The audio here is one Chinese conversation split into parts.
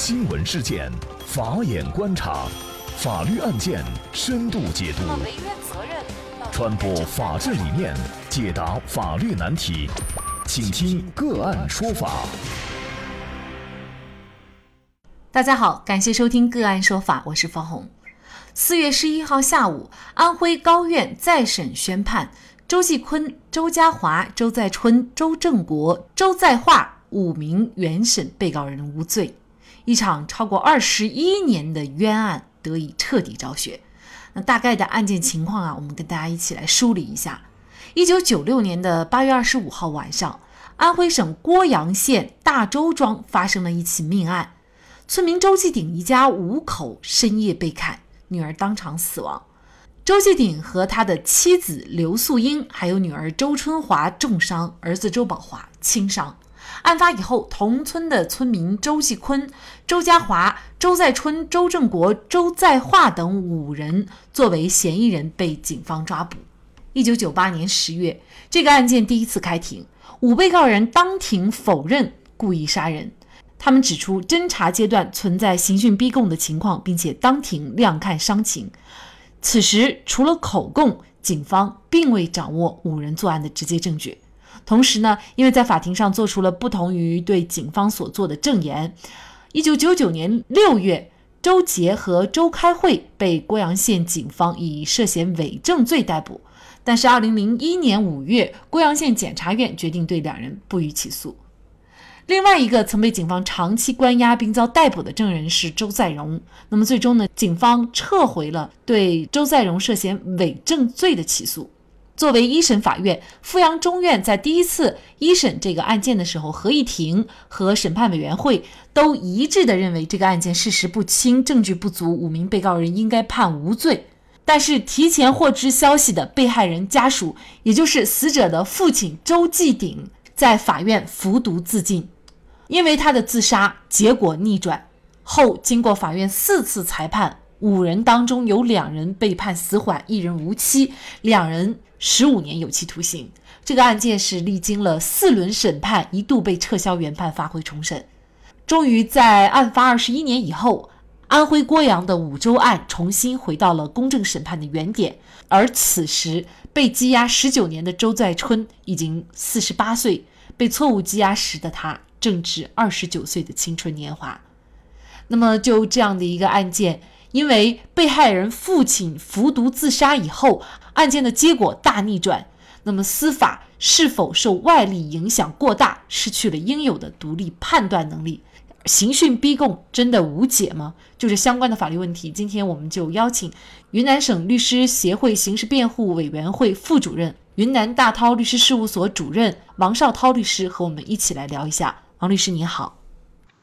新闻事件，法眼观察，法律案件深度解读，传播法治理念，解答法律难题，请听个案说法。大家好，感谢收听个案说法，我是方红。四月十一号下午，安徽高院再审宣判，周继坤、周家华、周在春、周正国、周在化五名原审被告人无罪。一场超过二十一年的冤案得以彻底昭雪。那大概的案件情况啊，我们跟大家一起来梳理一下。一九九六年的八月二十五号晚上，安徽省涡阳县大周庄发生了一起命案，村民周继鼎一家五口深夜被砍，女儿当场死亡。周继鼎和他的妻子刘素英，还有女儿周春华重伤，儿子周宝华轻伤。案发以后，同村的村民周继坤、周家华、周在春、周正国、周在化等五人作为嫌疑人被警方抓捕。一九九八年十月，这个案件第一次开庭，五被告人当庭否认故意杀人。他们指出，侦查阶段存在刑讯逼供的情况，并且当庭亮看伤情。此时，除了口供，警方并未掌握五人作案的直接证据。同时呢，因为在法庭上做出了不同于对警方所做的证言，一九九九年六月，周杰和周开慧被郭阳县警方以涉嫌伪证罪逮捕。但是二零零一年五月，郭阳县检察院决定对两人不予起诉。另外一个曾被警方长期关押并遭逮捕的证人是周在荣。那么最终呢，警方撤回了对周在荣涉嫌伪证罪的起诉。作为一审法院，阜阳中院在第一次一审这个案件的时候，合议庭和审判委员会都一致的认为这个案件事实不清，证据不足，五名被告人应该判无罪。但是提前获知消息的被害人家属，也就是死者的父亲周继鼎，在法院服毒自尽，因为他的自杀结果逆转后，经过法院四次裁判。五人当中有两人被判死缓，一人无期，两人十五年有期徒刑。这个案件是历经了四轮审判，一度被撤销原判，发回重审。终于在案发二十一年以后，安徽涡阳的五洲案重新回到了公正审判的原点。而此时被羁押十九年的周在春已经四十八岁，被错误羁押时的他正值二十九岁的青春年华。那么就这样的一个案件。因为被害人父亲服毒自杀以后，案件的结果大逆转。那么司法是否受外力影响过大，失去了应有的独立判断能力？刑讯逼供真的无解吗？就是相关的法律问题。今天我们就邀请云南省律师协会刑事辩护委员会副主任、云南大韬律师事务所主任王绍涛律师和我们一起来聊一下。王律师你好，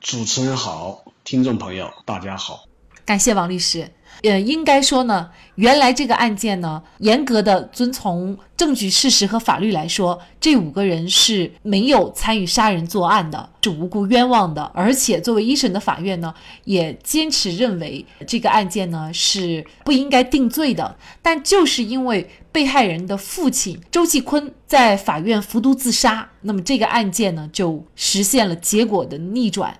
主持人好，听众朋友大家好。感谢王律师。呃，应该说呢，原来这个案件呢，严格的遵从证据事实和法律来说，这五个人是没有参与杀人作案的，是无辜冤枉的。而且作为一审的法院呢，也坚持认为这个案件呢是不应该定罪的。但就是因为被害人的父亲周继坤在法院服毒自杀，那么这个案件呢就实现了结果的逆转。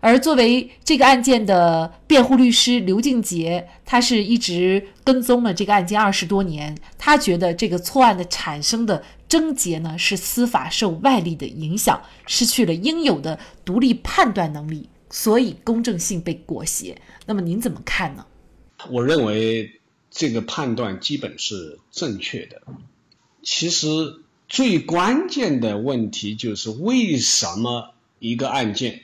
而作为这个案件的辩护律师刘静杰，他是一直跟踪了这个案件二十多年。他觉得这个错案的产生的症结呢，是司法受外力的影响，失去了应有的独立判断能力，所以公正性被裹挟。那么您怎么看呢？我认为这个判断基本是正确的。其实最关键的问题就是为什么一个案件？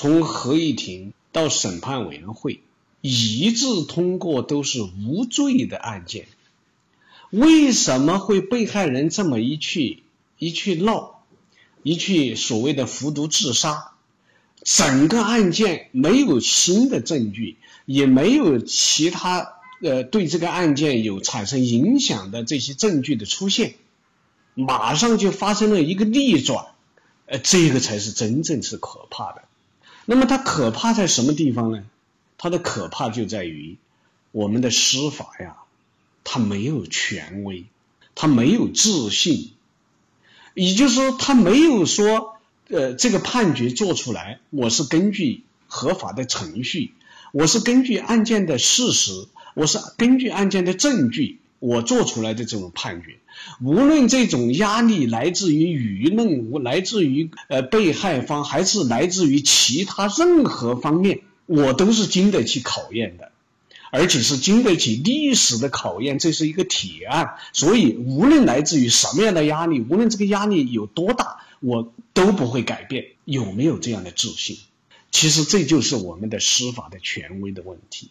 从合议庭到审判委员会一致通过都是无罪的案件，为什么会被害人这么一去一去闹，一去所谓的服毒自杀？整个案件没有新的证据，也没有其他呃对这个案件有产生影响的这些证据的出现，马上就发生了一个逆转，呃，这个才是真正是可怕的。那么它可怕在什么地方呢？它的可怕就在于我们的司法呀，它没有权威，它没有自信，也就是说，它没有说，呃，这个判决做出来，我是根据合法的程序，我是根据案件的事实，我是根据案件的证据，我做出来的这种判决。无论这种压力来自于舆论，来自于呃被害方，还是来自于其他任何方面，我都是经得起考验的，而且是经得起历史的考验。这是一个铁案，所以无论来自于什么样的压力，无论这个压力有多大，我都不会改变。有没有这样的自信？其实这就是我们的司法的权威的问题。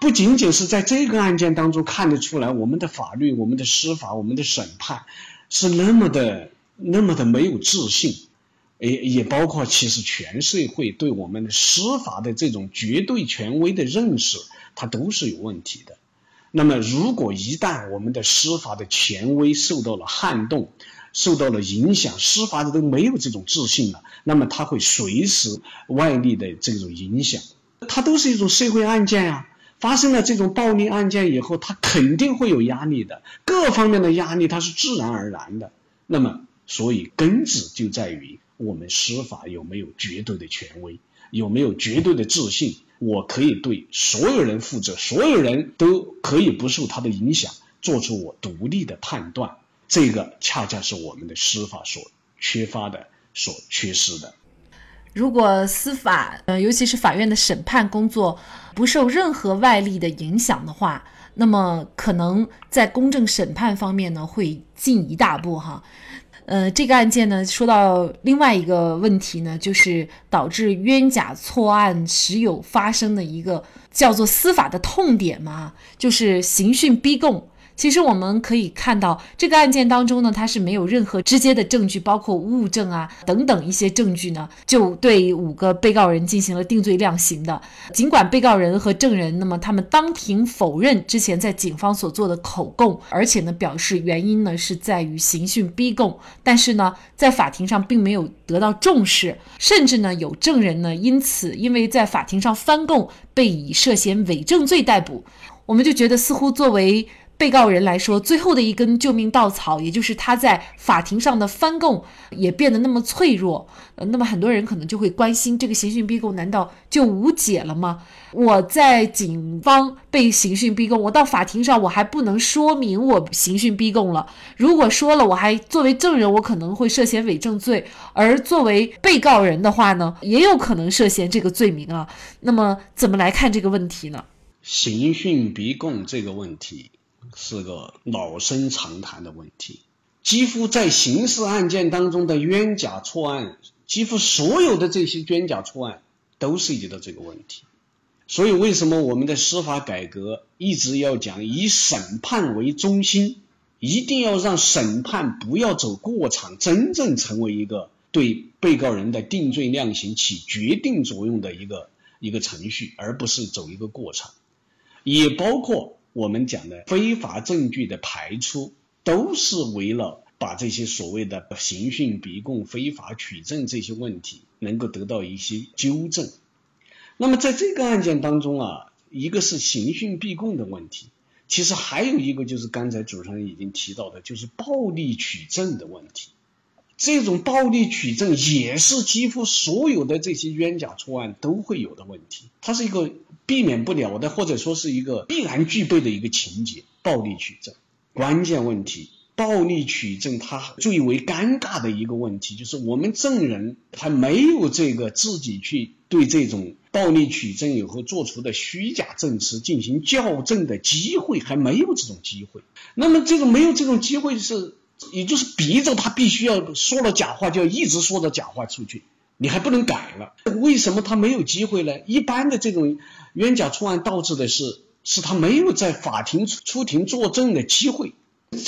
不仅仅是在这个案件当中看得出来，我们的法律、我们的司法、我们的审判是那么的、那么的没有自信，也也包括其实全社会对我们的司法的这种绝对权威的认识，它都是有问题的。那么，如果一旦我们的司法的权威受到了撼动，受到了影响，司法的都没有这种自信了，那么它会随时外力的这种影响，它都是一种社会案件呀。发生了这种暴力案件以后，他肯定会有压力的，各方面的压力它是自然而然的。那么，所以根子就在于我们司法有没有绝对的权威，有没有绝对的自信，我可以对所有人负责，所有人都可以不受他的影响，做出我独立的判断。这个恰恰是我们的司法所缺乏的，所缺失的。如果司法，呃，尤其是法院的审判工作不受任何外力的影响的话，那么可能在公正审判方面呢会进一大步哈。呃，这个案件呢说到另外一个问题呢，就是导致冤假错案时有发生的一个叫做司法的痛点嘛，就是刑讯逼供。其实我们可以看到，这个案件当中呢，它是没有任何直接的证据，包括物证啊等等一些证据呢，就对五个被告人进行了定罪量刑的。尽管被告人和证人，那么他们当庭否认之前在警方所做的口供，而且呢表示原因呢是在于刑讯逼供，但是呢在法庭上并没有得到重视，甚至呢有证人呢因此因为在法庭上翻供被以涉嫌伪证罪逮捕，我们就觉得似乎作为。被告人来说，最后的一根救命稻草，也就是他在法庭上的翻供也变得那么脆弱。呃，那么很多人可能就会关心，这个刑讯逼供难道就无解了吗？我在警方被刑讯逼供，我到法庭上我还不能说明我刑讯逼供了。如果说了，我还作为证人，我可能会涉嫌伪证罪；而作为被告人的话呢，也有可能涉嫌这个罪名啊。那么怎么来看这个问题呢？刑讯逼供这个问题。是个老生常谈的问题，几乎在刑事案件当中的冤假错案，几乎所有的这些冤假错案都涉及到这个问题。所以，为什么我们的司法改革一直要讲以审判为中心，一定要让审判不要走过场，真正成为一个对被告人的定罪量刑起决定作用的一个一个程序，而不是走一个过程，也包括。我们讲的非法证据的排除，都是为了把这些所谓的刑讯逼供、非法取证这些问题能够得到一些纠正。那么在这个案件当中啊，一个是刑讯逼供的问题，其实还有一个就是刚才主持人已经提到的，就是暴力取证的问题。这种暴力取证也是几乎所有的这些冤假错案都会有的问题，它是一个避免不了的，或者说是一个必然具备的一个情节。暴力取证，关键问题，暴力取证它最为尴尬的一个问题就是我们证人还没有这个自己去对这种暴力取证以后做出的虚假证词进行校正的机会，还没有这种机会。那么这种没有这种机会是。也就是逼着他必须要说了假话，就要一直说着假话出去，你还不能改了。为什么他没有机会呢？一般的这种冤假错案导致的是，是他没有在法庭出庭作证的机会。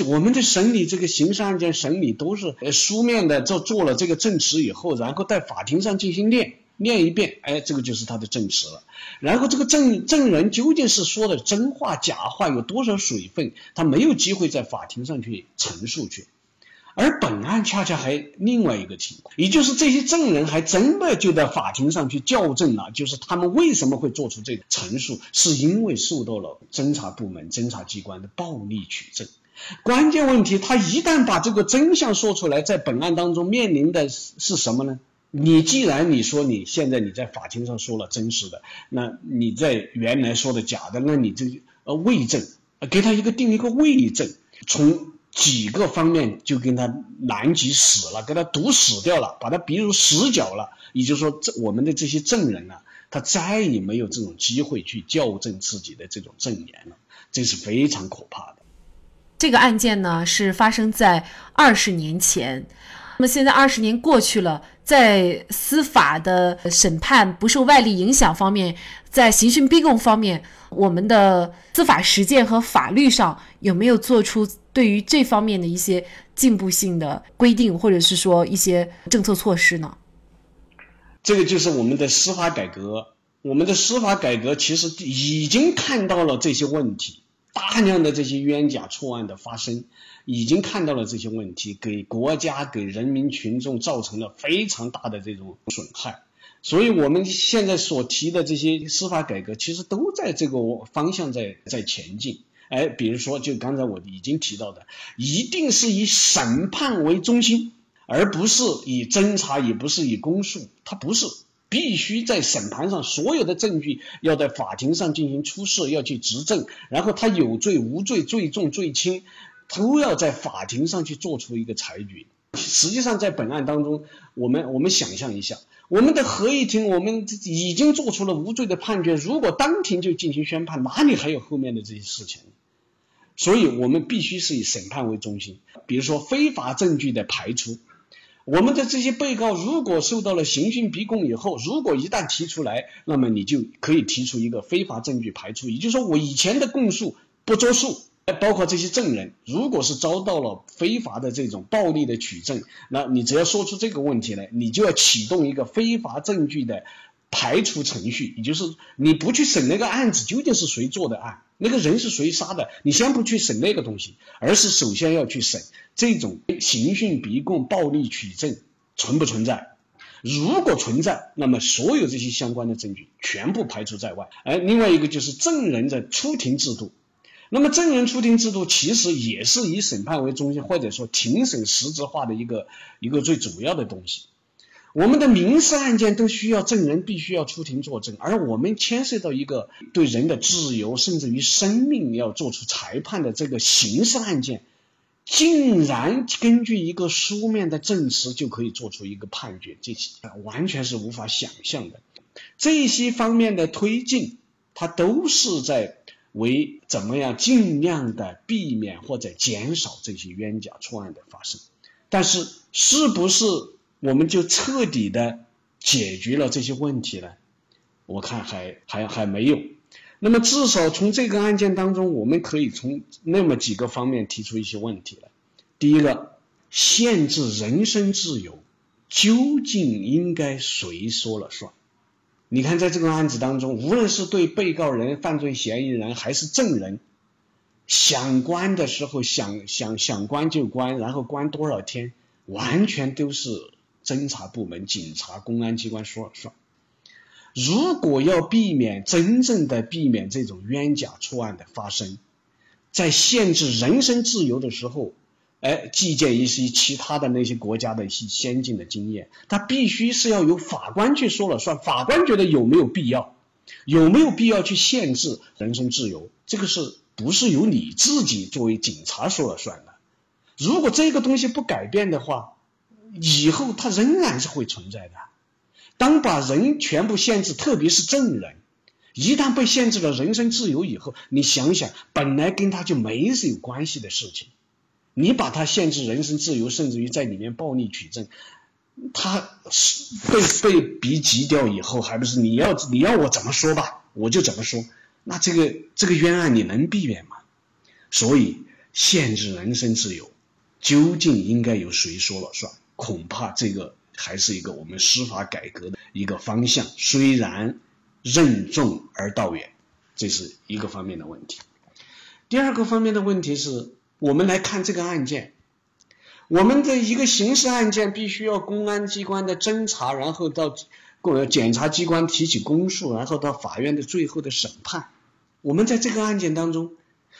我们的审理这个刑事案件审理都是书面的，做做了这个证词以后，然后在法庭上进行练。念一遍，哎，这个就是他的证词了。然后这个证证人究竟是说的真话假话，有多少水分，他没有机会在法庭上去陈述去。而本案恰恰还另外一个情况，也就是这些证人还真的就在法庭上去校正了，就是他们为什么会做出这个陈述，是因为受到了侦查部门、侦查机关的暴力取证。关键问题，他一旦把这个真相说出来，在本案当中面临的是什么呢？你既然你说你现在你在法庭上说了真实的，那你在原来说的假的，那你这呃伪证，给他一个定一个伪证，从几个方面就跟他拦截死了，给他堵死掉了，把他逼入死角了。也就是说，这我们的这些证人呢，他再也没有这种机会去校正自己的这种证言了，这是非常可怕的。这个案件呢，是发生在二十年前。那么现在二十年过去了，在司法的审判不受外力影响方面，在刑讯逼供方面，我们的司法实践和法律上有没有做出对于这方面的一些进步性的规定，或者是说一些政策措施呢？这个就是我们的司法改革，我们的司法改革其实已经看到了这些问题。大量的这些冤假错案的发生，已经看到了这些问题，给国家、给人民群众造成了非常大的这种损害。所以，我们现在所提的这些司法改革，其实都在这个方向在在前进。哎，比如说，就刚才我已经提到的，一定是以审判为中心，而不是以侦查，也不是以公诉，它不是。必须在审判上，所有的证据要在法庭上进行出示，要去执证，然后他有罪无罪、罪重罪轻，都要在法庭上去做出一个裁决。实际上，在本案当中，我们我们想象一下，我们的合议庭，我们已经做出了无罪的判决，如果当庭就进行宣判，哪里还有后面的这些事情？所以我们必须是以审判为中心，比如说非法证据的排除。我们的这些被告如果受到了刑讯逼供以后，如果一旦提出来，那么你就可以提出一个非法证据排除，也就是说我以前的供述不作数，包括这些证人，如果是遭到了非法的这种暴力的取证，那你只要说出这个问题来，你就要启动一个非法证据的排除程序，也就是你不去审那个案子究竟是谁做的案。那个人是谁杀的？你先不去审那个东西，而是首先要去审这种刑讯逼供、暴力取证存不存在。如果存在，那么所有这些相关的证据全部排除在外。而另外一个就是证人的出庭制度。那么证人出庭制度其实也是以审判为中心，或者说庭审实质化的一个一个最主要的东西。我们的民事案件都需要证人必须要出庭作证，而我们牵涉到一个对人的自由甚至于生命要做出裁判的这个刑事案件，竟然根据一个书面的证词就可以做出一个判决，这些完全是无法想象的。这些方面的推进，它都是在为怎么样尽量的避免或者减少这些冤假错案的发生，但是是不是？我们就彻底的解决了这些问题了，我看还还还没有。那么至少从这个案件当中，我们可以从那么几个方面提出一些问题来。第一个，限制人身自由究竟应该谁说了算？你看，在这个案子当中，无论是对被告人、犯罪嫌疑人还是证人，想关的时候想想想关就关，然后关多少天，完全都是。侦查部门、警察、公安机关说了算。如果要避免真正的避免这种冤假错案的发生，在限制人身自由的时候，哎，借鉴一些其他的那些国家的一些先进的经验，他必须是要由法官去说了算。法官觉得有没有必要，有没有必要去限制人身自由，这个是不是由你自己作为警察说了算的？如果这个东西不改变的话，以后它仍然是会存在的。当把人全部限制，特别是证人，一旦被限制了人身自由以后，你想想，本来跟他就没是有关系的事情，你把他限制人身自由，甚至于在里面暴力取证，他是被被逼急掉以后，还不是你要你要我怎么说吧，我就怎么说。那这个这个冤案你能避免吗？所以限制人身自由，究竟应该由谁说了算？恐怕这个还是一个我们司法改革的一个方向，虽然任重而道远，这是一个方面的问题。第二个方面的问题是我们来看这个案件，我们的一个刑事案件必须要公安机关的侦查，然后到公检察机关提起公诉，然后到法院的最后的审判。我们在这个案件当中，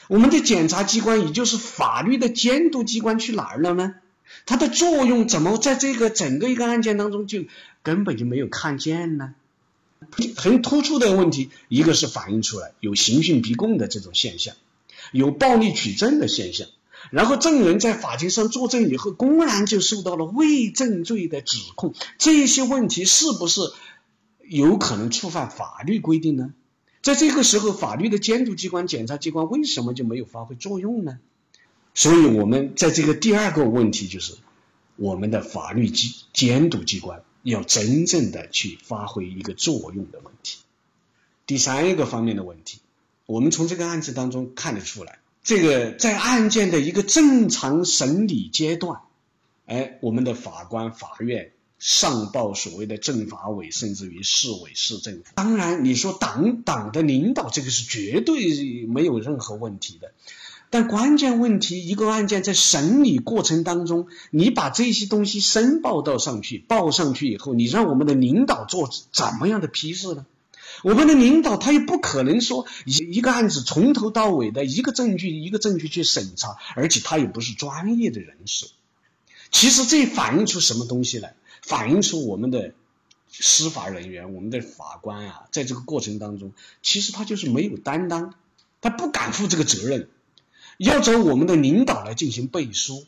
我们的检察机关也就是法律的监督机关去哪儿了呢？它的作用怎么在这个整个一个案件当中就根本就没有看见呢？很突出的问题，一个是反映出来有刑讯逼供的这种现象，有暴力取证的现象，然后证人在法庭上作证以后，公然就受到了伪证罪的指控，这些问题是不是有可能触犯法律规定呢？在这个时候，法律的监督机关、检察机关为什么就没有发挥作用呢？所以，我们在这个第二个问题就是，我们的法律机监督机关要真正的去发挥一个作用的问题。第三一个方面的问题，我们从这个案子当中看得出来，这个在案件的一个正常审理阶段，哎，我们的法官、法院。上报所谓的政法委，甚至于市委市政府。当然，你说党党的领导，这个是绝对没有任何问题的。但关键问题，一个案件在审理过程当中，你把这些东西申报到上去，报上去以后，你让我们的领导做怎么样的批示呢？我们的领导他又不可能说一一个案子从头到尾的一个证据一个证据去审查，而且他也不是专业的人士。其实这反映出什么东西来？反映出我们的司法人员、我们的法官啊，在这个过程当中，其实他就是没有担当，他不敢负这个责任，要找我们的领导来进行背书。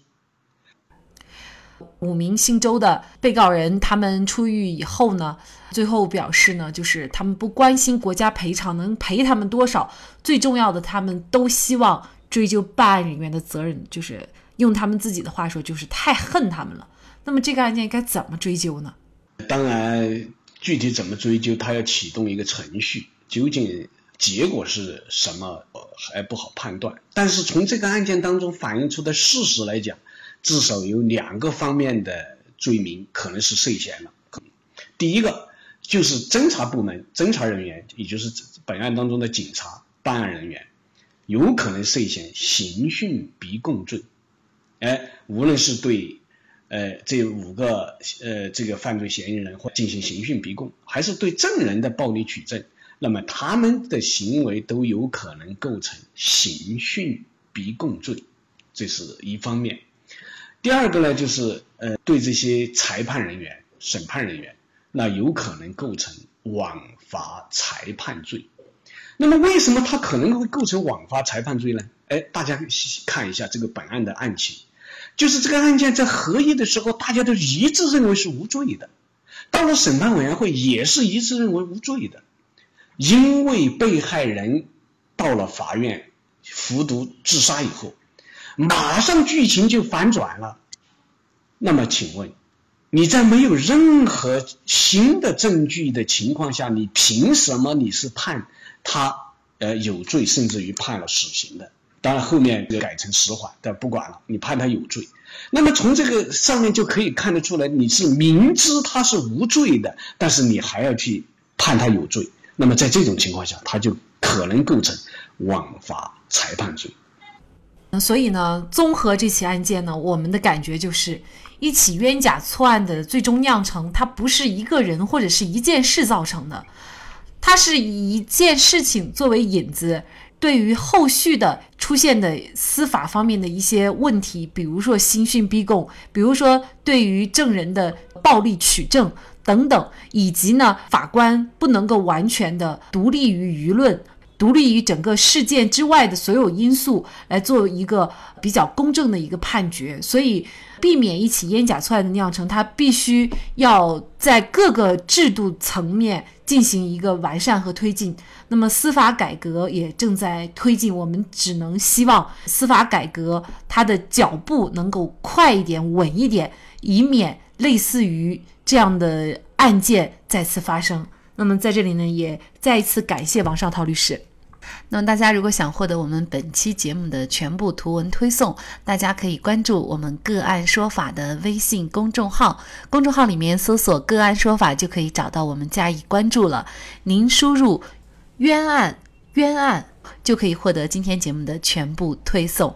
五名姓周的被告人，他们出狱以后呢，最后表示呢，就是他们不关心国家赔偿能赔他们多少，最重要的，他们都希望追究办案人员的责任，就是用他们自己的话说，就是太恨他们了。那么这个案件该怎么追究呢？当然，具体怎么追究，他要启动一个程序，究竟结果是什么呃还不好判断。但是从这个案件当中反映出的事实来讲，至少有两个方面的罪名可能是涉嫌了。第一个就是侦查部门侦查人员，也就是本案当中的警察办案人员，有可能涉嫌刑讯逼供罪。哎，无论是对。呃，这五个呃，这个犯罪嫌疑人或进行刑讯逼供，还是对证人的暴力取证，那么他们的行为都有可能构成刑讯逼供罪，这是一方面。第二个呢，就是呃，对这些裁判人员、审判人员，那有可能构成枉法裁判罪。那么，为什么他可能会构成枉法裁判罪呢？哎，大家看一下这个本案的案情。就是这个案件在合议的时候，大家都一致认为是无罪的，到了审判委员会也是一致认为无罪的，因为被害人到了法院服毒自杀以后，马上剧情就反转了。那么请问，你在没有任何新的证据的情况下，你凭什么你是判他呃有罪，甚至于判了死刑的？当然，后面改成死缓，但不管了，你判他有罪。那么从这个上面就可以看得出来，你是明知他是无罪的，但是你还要去判他有罪。那么在这种情况下，他就可能构成枉法裁判罪。那所以呢，综合这起案件呢，我们的感觉就是，一起冤假错案的最终酿成，它不是一个人或者是一件事造成的，它是以一件事情作为引子。对于后续的出现的司法方面的一些问题，比如说刑讯逼供，比如说对于证人的暴力取证等等，以及呢法官不能够完全的独立于舆论。独立于整个事件之外的所有因素来做一个比较公正的一个判决，所以避免一起冤假错案的酿成，它必须要在各个制度层面进行一个完善和推进。那么司法改革也正在推进，我们只能希望司法改革它的脚步能够快一点、稳一点，以免类似于这样的案件再次发生。那么在这里呢，也再一次感谢王绍涛律师。那么大家如果想获得我们本期节目的全部图文推送，大家可以关注我们“个案说法”的微信公众号，公众号里面搜索“个案说法”就可以找到我们加以关注了。您输入“冤案”“冤案”就可以获得今天节目的全部推送。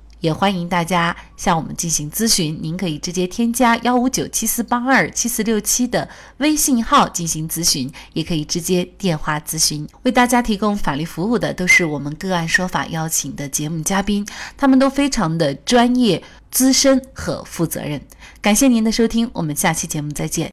也欢迎大家向我们进行咨询，您可以直接添加幺五九七四八二七四六七的微信号进行咨询，也可以直接电话咨询。为大家提供法律服务的都是我们个案说法邀请的节目嘉宾，他们都非常的专业、资深和负责任。感谢您的收听，我们下期节目再见。